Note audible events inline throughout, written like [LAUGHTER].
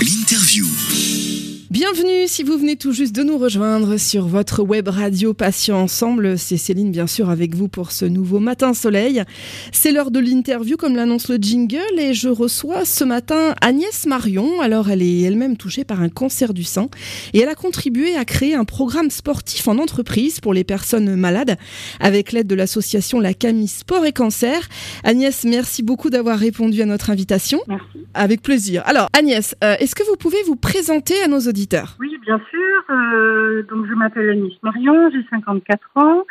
L'interview. Bienvenue si vous venez tout juste de nous rejoindre sur votre web radio Patients Ensemble. C'est Céline bien sûr avec vous pour ce nouveau matin soleil. C'est l'heure de l'interview comme l'annonce le jingle et je reçois ce matin Agnès Marion. Alors elle est elle-même touchée par un cancer du sein et elle a contribué à créer un programme sportif en entreprise pour les personnes malades avec l'aide de l'association La Camille Sport et Cancer. Agnès, merci beaucoup d'avoir répondu à notre invitation. Merci. Avec plaisir. Alors Agnès, euh, est-ce que vous pouvez vous présenter à nos auditeurs Oui, bien sûr. Euh, donc, je m'appelle Agnès Marion, j'ai 54 ans.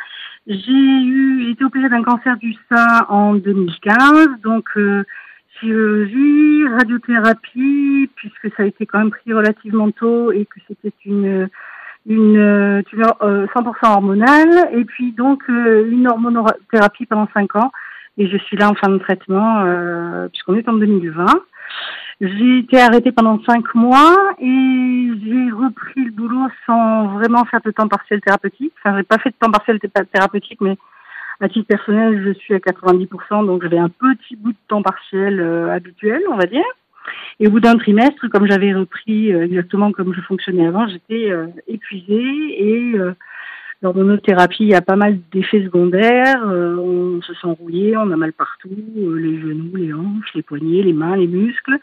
J'ai eu été opérée d'un cancer du sein en 2015. Donc, euh, chirurgie, radiothérapie, puisque ça a été quand même pris relativement tôt et que c'était une une euh, tumeur euh, 100% hormonale. Et puis donc une hormonothérapie pendant 5 ans. Et je suis là en fin de traitement puisqu'on est en 2020. J'ai été arrêtée pendant cinq mois et j'ai repris le boulot sans vraiment faire de temps partiel thérapeutique. Enfin, j'ai pas fait de temps partiel thérapeutique, mais à titre personnel, je suis à 90%, donc j'avais un petit bout de temps partiel euh, habituel, on va dire. Et au bout d'un trimestre, comme j'avais repris euh, exactement comme je fonctionnais avant, j'étais euh, épuisée et l'hormonothérapie, il y a pas mal d'effets secondaires. on se sent rouillé, on a mal partout, les genoux, les hanches, les poignets, les mains, les muscles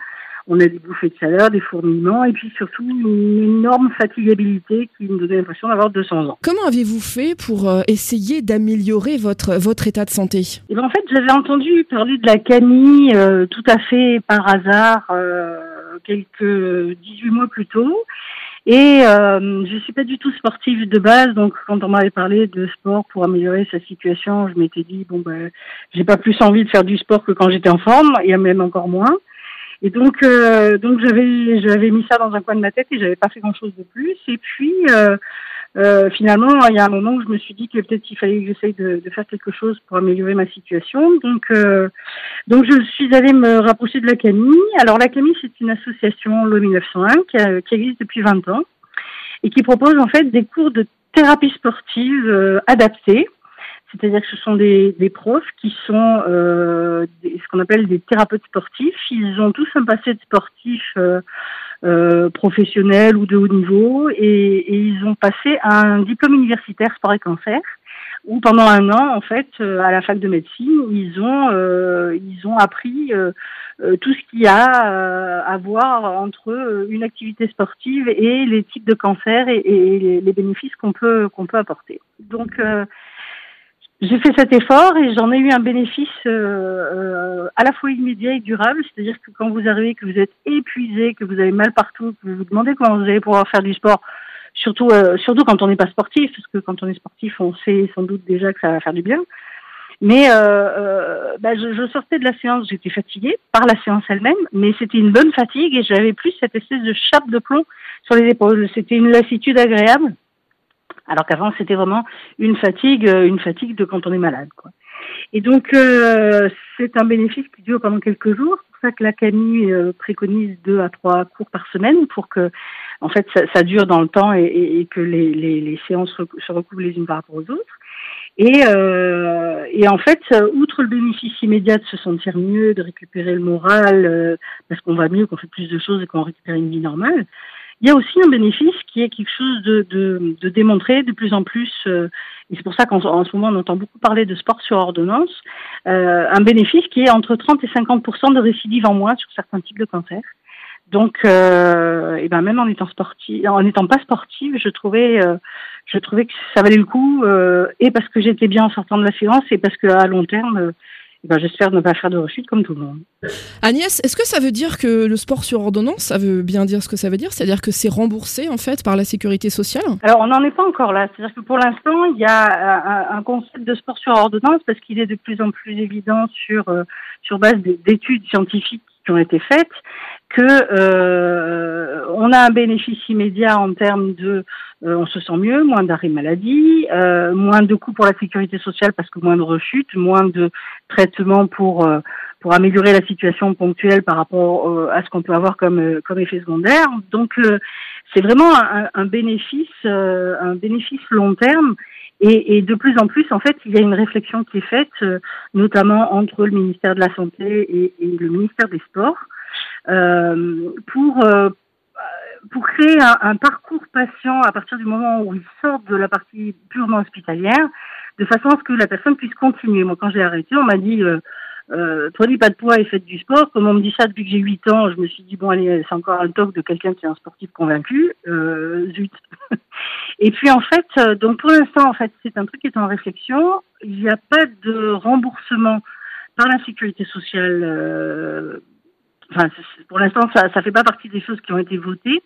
on a des bouffées de chaleur, des fourmillements et puis surtout une énorme fatigabilité qui me donnait l'impression d'avoir 200 ans. Comment avez-vous fait pour euh, essayer d'améliorer votre, votre état de santé? Et eh ben, En fait, j'avais entendu parler de la camille euh, tout à fait par hasard euh, quelques 18 mois plus tôt. Et euh, je suis pas du tout sportive de base, donc quand on m'avait parlé de sport pour améliorer sa situation, je m'étais dit bon ben j'ai pas plus envie de faire du sport que quand j'étais en forme, et même encore moins. Et donc, euh, donc j'avais, j'avais mis ça dans un coin de ma tête et j'avais pas fait grand chose de plus. Et puis, euh, euh, finalement, il y a un moment où je me suis dit que peut-être qu'il fallait que j'essaye de, de, faire quelque chose pour améliorer ma situation. Donc, euh, donc je suis allée me rapprocher de la Camille. Alors, la Camille, c'est une association LO 1901 qui, qui, existe depuis 20 ans et qui propose en fait des cours de thérapie sportive euh, adaptés c'est-à-dire que ce sont des, des profs qui sont euh, ce qu'on appelle des thérapeutes sportifs. Ils ont tous un passé de sportifs euh, euh, professionnels ou de haut niveau et, ils ont passé un diplôme universitaire sport et cancer où pendant un an, en fait, à la fac de médecine, ils ont ils ont appris tout ce qu'il y a à voir entre une activité sportive et les types de cancers et, et les bénéfices qu'on peut qu'on peut apporter. Donc j'ai fait cet effort et j'en ai eu un bénéfice euh, euh, à la fois immédiat et durable, c'est-à-dire que quand vous arrivez, que vous êtes épuisé, que vous avez mal partout, que vous vous demandez comment vous allez pouvoir faire du sport, surtout euh, surtout quand on n'est pas sportif, parce que quand on est sportif, on sait sans doute déjà que ça va faire du bien. Mais euh, euh bah, je, je, sortais de la séance, j'étais fatiguée par la séance elle-même, mais c'était une bonne fatigue et j'avais plus cette espèce de chape de plomb sur les épaules. C'était une lassitude agréable. Alors qu'avant, c'était vraiment une fatigue, euh, une fatigue de quand on est malade. Et donc, euh, c'est un bénéfice qui dure pendant quelques jours. C'est pour ça que la Camille euh, préconise deux à trois cours par semaine pour que, en fait, ça, dure dans le temps et, que les, séances se recouvrent les unes par rapport aux autres. Et, euh, et en fait, outre le bénéfice immédiat de se sentir mieux, de récupérer le moral, parce qu'on va mieux, qu'on fait plus de choses et qu'on récupère une vie normale, il y a aussi un bénéfice qui est quelque chose de, de, de démontré de plus en plus, euh, et c'est pour ça qu'en ce moment on entend beaucoup parler de sport sur ordonnance, euh, un bénéfice qui est entre 30 et 50% de récidive en moins sur certains types de cancers. Donc, euh, et ben même en étant sportif, en n'étant pas sportive, je trouvais, euh, je trouvais que ça valait le coup, euh, et parce que j'étais bien en sortant de la séance, et parce qu'à long terme, ben, j'espère ne pas faire de rechute comme tout le monde. Agnès, est-ce que ça veut dire que le sport sur ordonnance, ça veut bien dire ce que ça veut dire? C'est-à-dire que c'est remboursé en fait par la sécurité sociale? Alors on n'en est pas encore là. C'est-à-dire que pour l'instant, il y a un, un, concept de sport sur ordonnance parce qu'il est de plus en plus évident sur, euh, sur base d'études scientifiques qui ont été faites que euh, on a un bénéfice immédiat en termes de euh, on se sent mieux, moins d'arrêt maladie, euh, moins de coûts pour la sécurité sociale parce que moins de rechutes, moins de traitements pour euh, pour améliorer la situation ponctuelle par rapport euh, à ce qu'on peut avoir comme comme effet secondaire. Donc c'est vraiment un, un bénéfice un bénéfice long terme et, et, de plus en plus, en fait, il y a une réflexion qui est faite, notamment entre le ministère de la Santé et, et le ministère des Sports, pour pour créer un, parcours patient à partir du moment où ils sortent de la partie purement hospitalière, de façon à ce que la personne puisse continuer. Moi, quand j'ai arrêté, on m'a dit euh, euh, pas de poids et faites du sport. Comme on me dit ça depuis que j'ai 8 ans, je me suis dit bon allez, c'est encore un talk de quelqu'un qui est un sportif convaincu. Euh, zut. [LAUGHS] et puis en fait, euh, donc pour l'instant, en fait, c'est un truc qui est en réflexion. Il n'y a pas de remboursement par la sécurité sociale. Euh, enfin, pour l'instant, ça ne fait pas partie des choses qui ont été votées.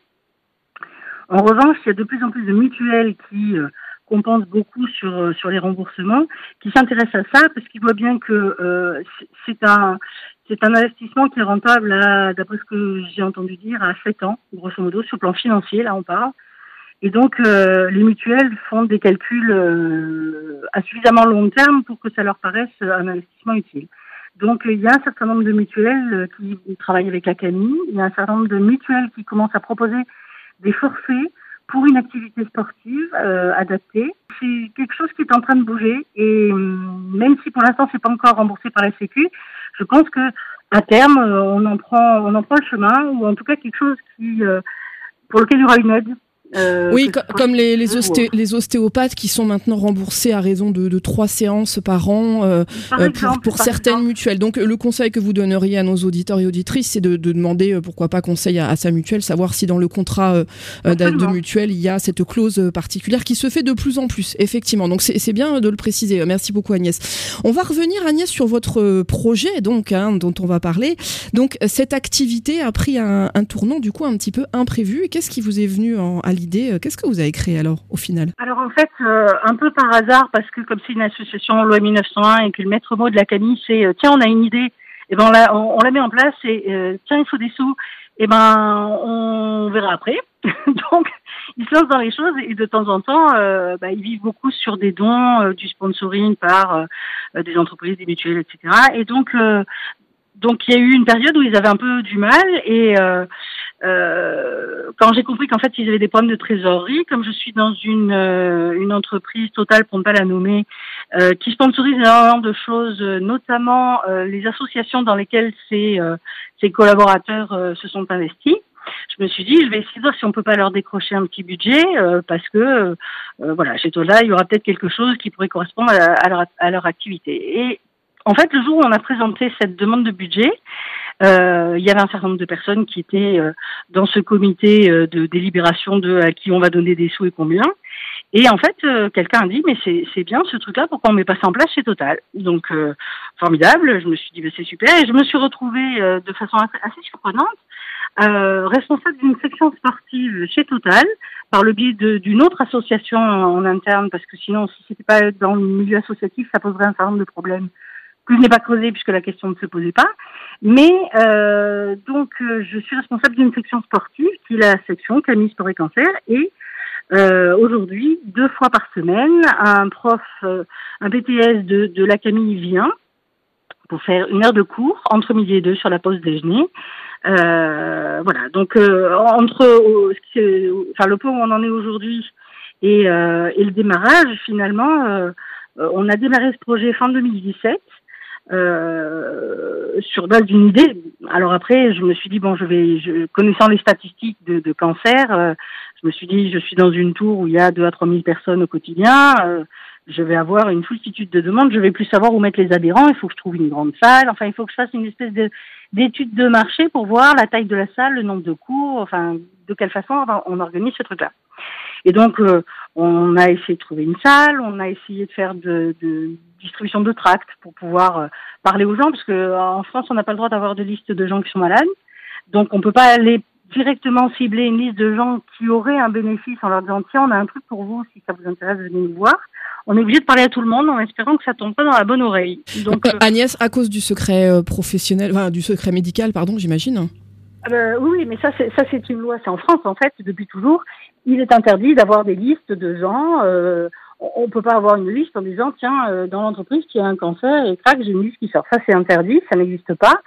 En revanche, il y a de plus en plus de mutuelles qui euh, compensent beaucoup sur euh, sur les remboursements, qui s'intéressent à ça parce qu'ils voient bien que euh, c'est un un investissement qui est rentable, d'après ce que j'ai entendu dire, à 7 ans, grosso modo, sur le plan financier, là on parle. Et donc, les mutuelles font des calculs à suffisamment long terme pour que ça leur paraisse un investissement utile. Donc, il y a un certain nombre de mutuelles qui travaillent avec la CAMI, il y a un certain nombre de mutuelles qui commencent à proposer des forfaits pour une activité sportive euh, adaptée. C'est quelque chose qui est en train de bouger. Et hum, même si pour l'instant c'est pas encore remboursé par la Sécu, je pense que à terme euh, on en prend on en prend le chemin ou en tout cas quelque chose qui euh, pour lequel il y aura une aide euh, oui, comme les, les, les, ostéopathes qui sont maintenant remboursés à raison de, trois séances par an euh, euh, pour, certaines mutuelles. Donc le conseil que vous donneriez à nos auditeurs et auditrices, c'est de, demander pourquoi pas conseil à, sa mutuelle, savoir si dans le contrat de mutuelle il y a cette clause particulière qui se fait de plus en plus, effectivement. Donc c'est bien de le préciser. Merci beaucoup Agnès. On va revenir Agnès sur votre projet donc hein, dont on va parler. Donc cette activité a pris un, tournant du coup un petit peu imprévu. Qu'est-ce qui vous est venu en, à l'idée. Euh, qu'est-ce que vous avez créé alors au final? Alors en fait, euh, un peu par hasard, parce que comme c'est une association loi 1901 et que le maître mot de la Camille, c'est euh, tiens, on a une idée, et ben on la, on, la met en place et tiens, il faut des sous, et ben on verra après. [LAUGHS] Donc ils se lancent dans les choses et de temps en temps, bah, ils vivent beaucoup sur des dons, du sponsoring par des entreprises, des mutuelles, etc. Et donc donc il y a eu une période où ils avaient un peu du mal et euh, quand j'ai compris qu'en fait ils avaient des problèmes de trésorerie, comme je suis dans une euh, une entreprise totale pour ne pas la nommer, euh, qui sponsorise énormément de choses, notamment euh, les associations dans lesquelles ces ces collaborateurs se sont investis. Je me suis dit, je vais essayer de voir si on peut pas leur décrocher un petit budget, parce que voilà, chez Tola, il y aura peut-être quelque chose qui pourrait correspondre à, leur, à leur activité. Et en fait, le jour où on a présenté cette demande de budget, euh, il y avait un certain nombre de personnes qui étaient euh, dans ce comité euh, de délibération de à qui on va donner des sous et combien. Et en fait, quelqu'un a dit mais c'est bien ce truc-là, pourquoi on met pas ça en place chez Total? Donc formidable. Je me suis dit c'est super et je me suis retrouvée de façon assez surprenante responsable d'une section sportive chez Total par le biais d'une autre association en interne parce que sinon si c'était pas dans le milieu associatif ça poserait un certain nombre de problèmes que je n'ai pas creusé puisque la question ne se posait pas. Mais euh, donc, euh, je suis responsable d'une section sportive qui est la section Camille Sport et Cancer. Et euh, aujourd'hui, deux fois par semaine, un prof, euh, un BTS de, de la Camille vient pour faire une heure de cours entre midi et deux sur la pause déjeuner. Euh, voilà. Donc entre, enfin le point où on en est aujourd'hui et, et, le démarrage, finalement, on a démarré ce projet fin 2017 euh, sur base d'une idée. Alors après, je me suis dit bon, je vais, je, connaissant les statistiques de, de cancer, euh, je me suis dit je suis dans une tour où il y a deux à trois mille personnes au quotidien. Euh, je vais avoir une foultitude de demandes. Je vais plus savoir où mettre les adhérents. Il faut que je trouve une grande salle. Enfin, il faut que je fasse une espèce de d'étude de marché pour voir la taille de la salle, le nombre de cours, enfin, de quelle façon on organise ce truc-là. Et donc, euh, on a essayé de trouver une salle, on a essayé de faire de, de distribution de tracts pour pouvoir euh, parler aux gens, parce que en France, on n'a pas le droit d'avoir de liste de gens qui sont malades. Donc, on peut pas aller directement cibler une liste de gens qui auraient un bénéfice en leur disant tiens, on a un truc pour vous, si ça vous intéresse, venez nous voir. On est obligé de parler à tout le monde en espérant que ça tombe pas dans la bonne oreille. Donc, euh, Agnès, à cause du secret professionnel, enfin du secret médical, pardon, j'imagine. Euh, oui, mais ça, c'est ça, c'est une loi. C'est en France, en fait, depuis toujours. Il est interdit d'avoir des listes de gens. Euh, on ne peut pas avoir une liste en disant tiens, euh, dans l'entreprise qui a un cancer et crac, j'ai une liste qui sort. Ça, c'est interdit. Ça n'existe pas.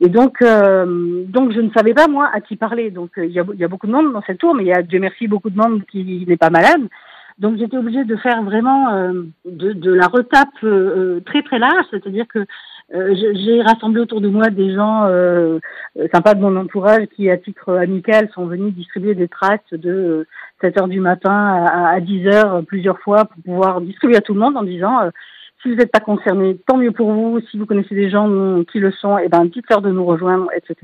Et donc, euh, donc, je ne savais pas moi à qui parler. Donc, il y a, y, a, beaucoup de monde dans cette tour, mais il y a, Dieu merci, beaucoup de monde qui n'est pas malade. Donc j'étais obligée de faire vraiment de, de, la retape très très large, c'est-à-dire que j'ai rassemblé autour de moi des gens sympas de mon entourage qui, à titre amical, sont venus distribuer des tracts de 7 heures du matin à, 10 heures plusieurs fois pour pouvoir distribuer à tout le monde en disant si vous n'êtes pas concerné, tant mieux pour vous. Si vous connaissez des gens qui le sont, eh ben dites-leur de nous rejoindre, etc.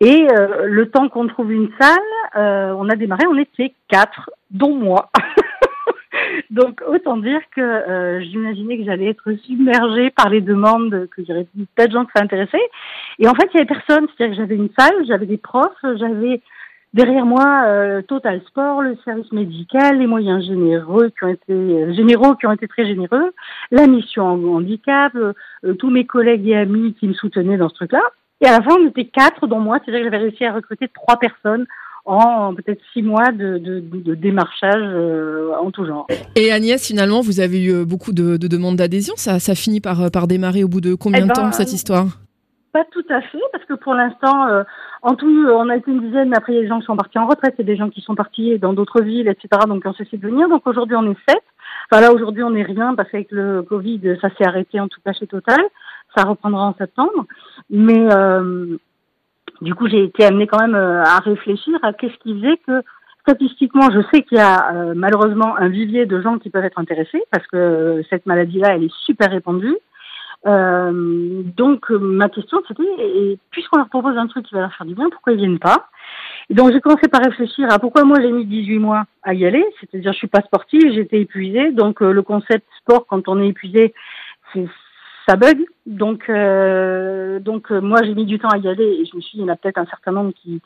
Et euh, le temps qu'on trouve une salle, euh, on a démarré, on était quatre, dont moi. [LAUGHS] Donc autant dire que euh, j'imaginais que j'allais être submergée par les demandes, que j'aurais peut-être de gens qui s'intéressaient. Et en fait, il y avait personne. C'est-à-dire que j'avais une salle, j'avais des profs, j'avais derrière moi euh, Total Sport, le service médical, les moyens généreux qui ont été euh, généraux qui ont été très généreux, la mission handicap, euh, tous mes collègues et amis qui me soutenaient dans ce truc-là. Et à la fin, on était quatre, dont moi, c'est-à-dire que j'avais réussi à recruter trois personnes en peut-être six mois de, de, de démarchage en tout genre. Et Agnès, finalement, vous avez eu beaucoup de, demandes d'adhésion. Ça, ça finit par, par démarrer au bout de combien eh de temps ben, cette histoire? Pas tout à fait, parce que pour l'instant, en tout, on a été une dizaine, mais après, il y a des gens qui sont partis en retraite, il y a des gens qui sont partis dans d'autres villes, etc. Donc, on cessé de venir. Donc, aujourd'hui, on est sept. Enfin, là, aujourd'hui, on n'est rien parce qu'avec le Covid, ça s'est arrêté, en tout cas, chez Total. Ça reprendra en septembre. Mais, euh, du coup, j'ai été amenée quand même euh, à réfléchir à qu'est-ce qui faisait que, statistiquement, je sais qu'il y a euh, malheureusement un vivier de gens qui peuvent être intéressés parce que cette maladie-là, elle est super répandue. Euh, donc ma question c'était, puisqu'on leur propose un truc qui va leur faire du bien, pourquoi ils viennent pas? Et Donc j'ai commencé par réfléchir à pourquoi moi j'ai mis 18 mois à y aller, c'est-à-dire je suis pas sportive, j'étais épuisée, donc euh, le concept sport quand on est épuisé, c'est ça bug. Donc euh, donc moi j'ai mis du temps à y aller et je me suis dit il y en a peut-être un certain nombre qui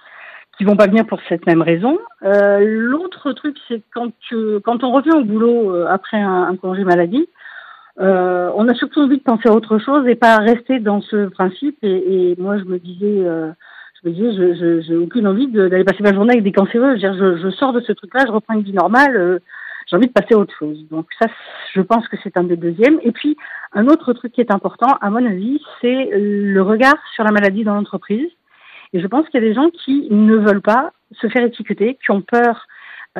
qui vont pas venir pour cette même raison. L'autre truc c'est quand quand on revient au boulot après un, un congé maladie euh, on a surtout envie de penser à autre chose et pas rester dans ce principe. Et, et moi, je me disais, euh, je me disais, je j'ai aucune envie d'aller passer ma journée avec des cancéreux. Je, je, je sors de ce truc-là, je reprends une vie normale. J'ai envie de passer à autre chose. Donc ça, je pense que c'est un des deuxièmes. Et puis, un autre truc qui est important, à mon avis, c'est le regard sur la maladie dans l'entreprise. Et je pense qu'il y a des gens qui ne veulent pas se faire étiqueter, qui ont peur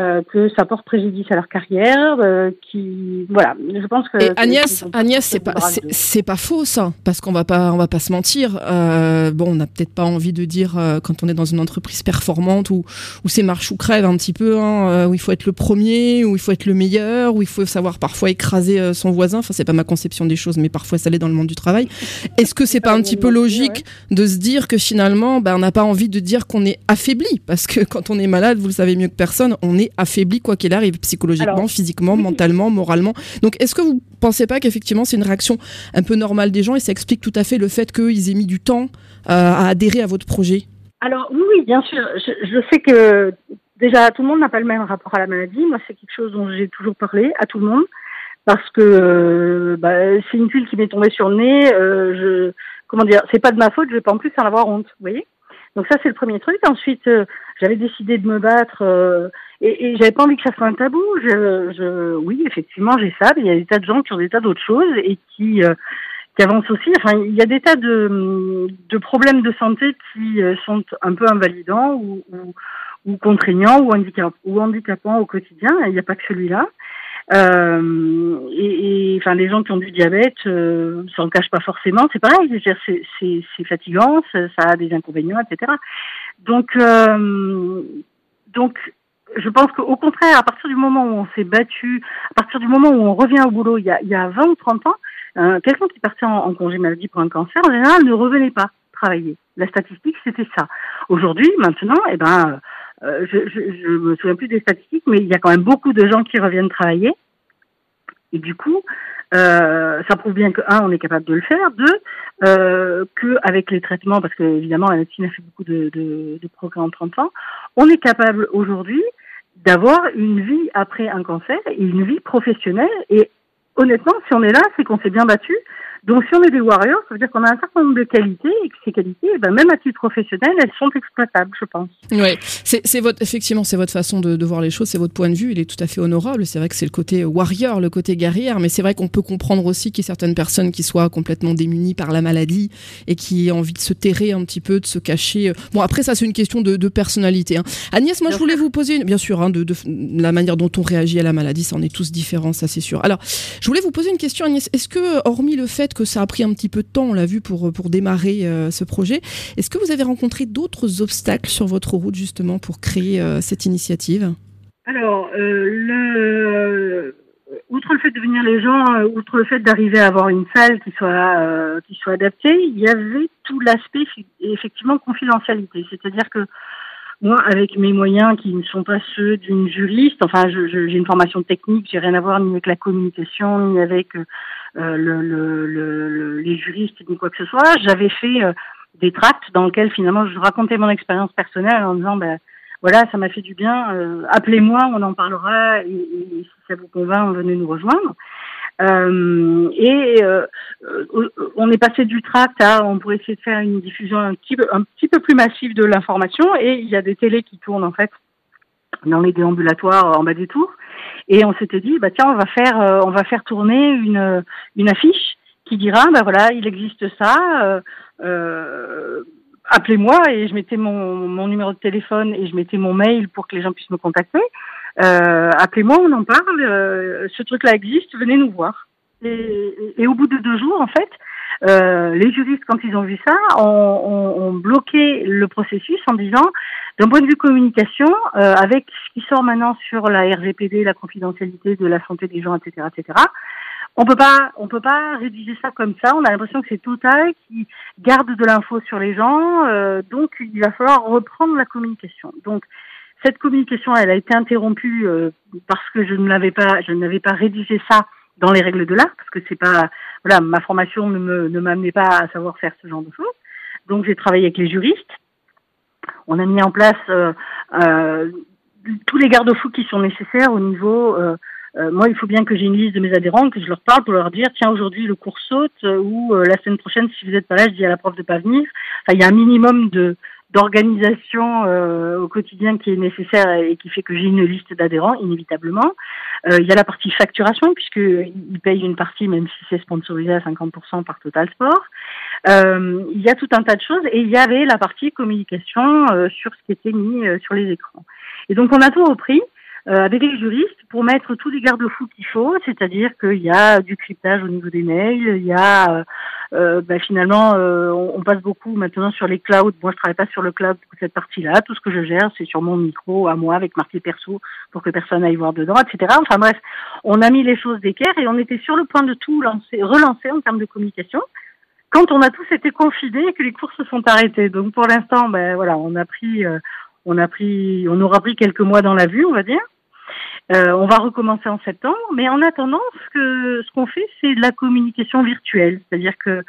euh, que ça porte préjudice à leur carrière, euh, qui voilà. Je pense que. Et Agnès, Agnès, c'est pas c'est pas faux ça, parce qu'on va pas on va pas se mentir. Euh, bon, on n'a peut-être pas envie de dire quand on est dans une entreprise performante où où c'est marche ou crève un petit peu, hein, où il faut être le premier, où il faut être le meilleur, où il faut savoir parfois écraser son voisin. Enfin, c'est pas ma conception des choses, mais parfois ça l'est dans le monde du travail. Est-ce que c'est pas un petit peu logique de se dire que finalement, ben, on n'a pas envie de dire qu'on est affaibli, parce que [LAUGHS] quand on est malade, vous le savez mieux que personne, on est affaibli quoi qu'il arrive, psychologiquement, physiquement, mentalement, moralement. Donc est-ce que vous pensez pas qu'effectivement c'est une réaction un peu normale des gens et ça explique tout à fait le fait qu'ils aient mis du temps euh, à adhérer à votre projet? Alors oui, oui, bien sûr. Je, sais que déjà tout le monde n'a pas le même rapport à la maladie. Moi, c'est quelque chose dont j'ai toujours parlé à tout le monde parce que euh, bah, c'est une tuile qui m'est tombée sur le nez. Euh, je, comment dire, c'est pas de ma faute. Je vais pas en plus en avoir honte. Vous voyez? Donc ça, c'est le premier truc. Ensuite, j'avais décidé de me battre et, et j'avais pas envie que ça soit un tabou. Je, je, oui, effectivement, j'ai ça. Mais il y a des tas de gens qui ont des tas d'autres choses et qui, euh, qui avancent aussi. Enfin, il y a des tas de, de problèmes de santé qui euh, sont un peu invalidants ou, ou, ou contraignants ou, handicap, ou handicapants au quotidien. Il n'y a pas que celui-là. Euh, et, et, enfin, les gens qui ont du diabète euh, s'en cachent pas forcément. C'est pareil, c'est fatigant, ça, ça, a des inconvénients, etc. Donc, euh, donc je pense qu'au contraire, à partir du moment où on s'est battu, à partir du moment où on revient au boulot, il y a, il y a 20 ou 30 ans, euh, quelqu'un qui partait en, congé maladie pour un cancer, en général, ne revenait pas travailler. La statistique, c'était ça. Aujourd'hui, maintenant, eh ben, euh, je, je, je, me souviens plus des statistiques, mais il y a quand même beaucoup de gens qui reviennent travailler. Et du coup, euh, ça prouve bien que un, on est capable de le faire. Deux, euh, que avec les traitements, parce que évidemment la médecine a fait beaucoup de, de, de progrès en 30 ans, on est capable aujourd'hui d'avoir une vie après un cancer et une vie professionnelle. Et honnêtement, si on est là, c'est qu'on s'est bien battu. Donc, si on est des warriors, ça veut dire qu'on a un certain nombre de qualités et que ces qualités, eh ben, même à titre professionnel, elles sont exploitables, je pense. Oui, c'est votre, effectivement, c'est votre façon de, de, voir les choses, c'est votre point de vue, il est tout à fait honorable. C'est vrai que c'est le côté warrior, le côté guerrière, mais c'est vrai qu'on peut comprendre aussi qu'il y a certaines personnes qui soient complètement démunies par la maladie et qui aient envie de se terrer un petit peu, de se cacher. Bon, après, ça, c'est une question de, de personnalité. Hein. Agnès, moi, je voulais vous poser, bien sûr, hein, de, de, la manière dont on réagit à la maladie, ça en est tous différents, ça c'est sûr. Alors, je voulais vous poser une question, Agnès. Est-ce que, hormis le fait que ça a pris un petit peu de temps, on l'a vu, pour, démarrer ce projet. Est-ce que vous avez rencontré d'autres obstacles sur votre route justement pour créer cette initiative? Alors, le outre le fait de venir les gens, euh, outre le fait d'arriver à avoir une salle qui soit euh, qui soit adaptée, il y avait tout l'aspect effectivement confidentialité. C'est-à-dire que moi, avec mes moyens qui ne sont pas ceux d'une juriste, enfin, j'ai une formation technique, j'ai rien à voir ni avec la communication, ni avec euh, le, le, les juristes, ni quoi que ce soit. J'avais fait des tracts dans lesquels finalement je racontais mon expérience personnelle en disant, ben, voilà, ça m'a fait du bien. Euh, appelez-moi, on en parlera. Et, si ça vous convainc, venez nous rejoindre. Euh, et euh, on est passé du tract à, on pourrait essayer de faire une diffusion un petit peu, un petit peu plus massive de l'information. Et il y a des télés qui tournent en fait dans les déambulatoires en bas des tours. Et on s'était dit, bah tiens, on va faire, on va faire tourner une, une affiche qui dira, bah voilà, il existe ça. Euh, appelez-moi et je mettais mon, mon, numéro de téléphone et je mettais mon mail pour que les gens puissent me contacter. Euh, appelez-moi, on en parle. Euh, ce truc-là existe, venez nous voir. Et, au bout de deux jours, en fait, euh, les juristes, quand ils ont vu ça, ont, ont, ont bloqué le processus en disant, d'un point de vue communication, euh, avec ce qui sort maintenant sur la RGPD, la confidentialité de la santé des gens, etc., etc., on peut pas, on peut pas rédiger ça comme ça. On a l'impression que c'est Total qui garde de l'info sur les gens, euh, donc il va falloir reprendre la communication. Donc cette communication, elle a été interrompue euh, parce que je ne l'avais pas, je n'avais pas rédigé ça dans les règles de l'art parce que c'est pas, voilà, ma formation ne me ne m'amenait pas à savoir faire ce genre de choses. Donc j'ai travaillé avec les juristes. On a mis en place euh, tous les garde-fous qui sont nécessaires au niveau euh, moi, il faut bien que j'ai une liste de mes adhérents, que je leur parle pour leur dire, tiens, aujourd'hui le cours saute, euh, ou euh, la semaine prochaine, si vous n'êtes pas là, je dis à la prof de pas venir. Enfin, il y a un minimum de d'organisation au quotidien qui est nécessaire et qui fait que j'ai une liste d'adhérents, inévitablement. il y a la partie facturation, puisqu'ils payent une partie, même si c'est sponsorisé à 50% par Total Sport. il y a tout un tas de choses, et il y avait la partie communication sur ce qui était mis sur les écrans. Et donc, on a tout repris. Euh, avec les juristes pour mettre tous les garde-fous qu'il faut, c'est-à-dire qu'il y a du cryptage au niveau des mails, il y a euh, euh bah, finalement euh, on, passe beaucoup maintenant sur les clouds. Moi je travaille pas sur le cloud pour cette partie-là. Tout ce que je gère c'est sur mon micro à moi avec marqué perso pour que personne aille voir dedans, etc. Enfin bref, on a mis les choses d'équerre et on était sur le point de tout lancer, relancer en termes de communication quand on a tous été confinés et que les cours se sont arrêtés. Donc pour l'instant, ben voilà, on a pris on a pris, on aura pris quelques mois dans la vue, on va dire. Euh, on va recommencer en septembre, mais en attendant, ce que ce qu'on fait, c'est de la communication virtuelle, c'est-à-dire que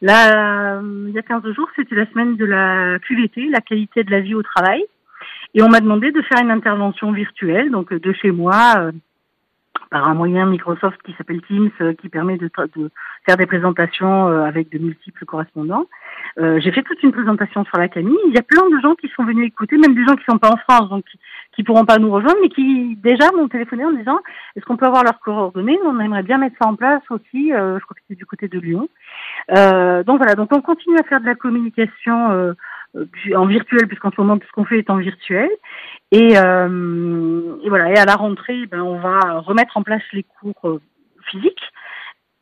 là, il y a 15 jours, c'était la semaine de la QVT, la qualité de la vie au travail, et on m'a demandé de faire une intervention virtuelle, donc de chez moi, euh, par un moyen Microsoft qui s'appelle Teams, euh, qui permet de, de, faire des présentations avec de multiples correspondants. Euh, j'ai fait toute une présentation sur la Camille. Il y a plein de gens qui sont venus écouter, même des gens qui sont pas en France, donc qui, qui pourront pas nous rejoindre, mais qui déjà m'ont téléphoné en disant est-ce qu'on peut avoir leurs coordonnées? On aimerait bien mettre ça en place aussi. Euh, je crois que c'est du côté de Lyon. Euh, donc voilà, donc on continue à faire de la communication euh, en virtuel, puisqu'en ce moment tout ce qu'on fait est en virtuel. Et, et, voilà, et à la rentrée, ben, on va remettre en place les cours physiques.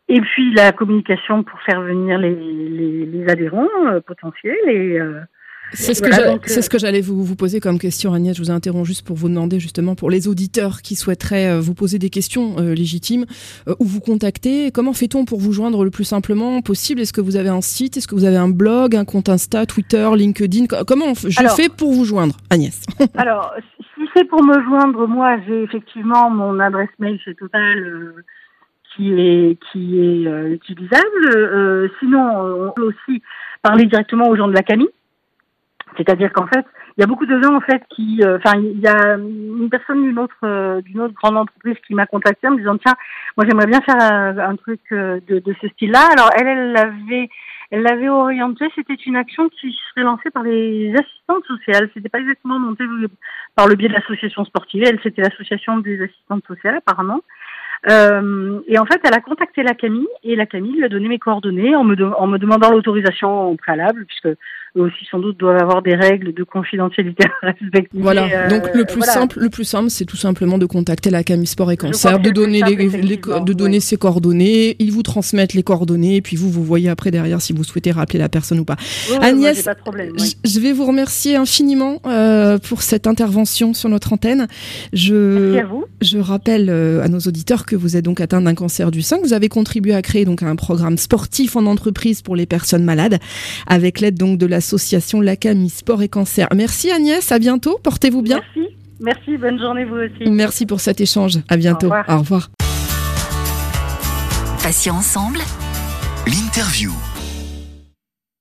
Et puis la communication pour faire venir les, les, les adhérents euh, potentiels et euh, c'est ce, euh, ce, que j'allais vous, vous, poser comme question, Agnès. Je vous interromps juste pour vous demander justement pour les auditeurs qui souhaiteraient vous poser des questions légitimes ou vous contacter. Comment fait-on pour vous joindre le plus simplement possible? Est-ce que vous avez un site? Est-ce que vous avez un blog, un compte Insta, Twitter, LinkedIn? Comment je fais pour vous joindre, Agnès? [LAUGHS] Alors, si c'est pour me joindre, moi, j'ai effectivement mon adresse mail chez Total qui est qui est euh, utilisable. Euh, sinon, on peut aussi parler directement aux gens de la Camille. C'est-à-dire qu'en fait, il y a beaucoup de gens en fait qui, euh, enfin, il y a une personne d'une autre d'une autre grande entreprise qui m'a contacté en me disant tiens, moi j'aimerais bien faire un, truc de, de ce style-là. Alors elle, elle l'avait elle l'avait orienté, c'était une action qui serait lancée par les assistantes sociales. C'était pas exactement monté par le biais de l'association sportive. Elle, c'était l'association des assistantes sociales, apparemment. Euh, et en fait, elle a contacté la Camille et la Camille lui a donné mes coordonnées en me, en me demandant l'autorisation préalable, puisque aussi sans doute doivent avoir des règles de confidentialité à respecter. Voilà. Donc le plus simple, le plus simple, c'est tout simplement de contacter la Camille Sport et Cancer, de donner les, de donner ses coordonnées. Ils vous transmettent les coordonnées, et puis vous vous voyez après derrière si vous souhaitez rappeler la personne ou pas. Agnès, je vais vous remercier infiniment pour cette intervention sur notre antenne. Je, à vous. je rappelle à nos auditeurs que vous êtes donc atteint d'un cancer du sein. Vous avez contribué à créer donc un programme sportif en entreprise pour les personnes malades, avec l'aide donc de l'association Lacami Sport et Cancer. Merci Agnès, à bientôt. Portez-vous bien. Merci. Merci, bonne journée vous aussi. Merci pour cet échange. À bientôt. Au revoir. Au revoir. ensemble. L'interview.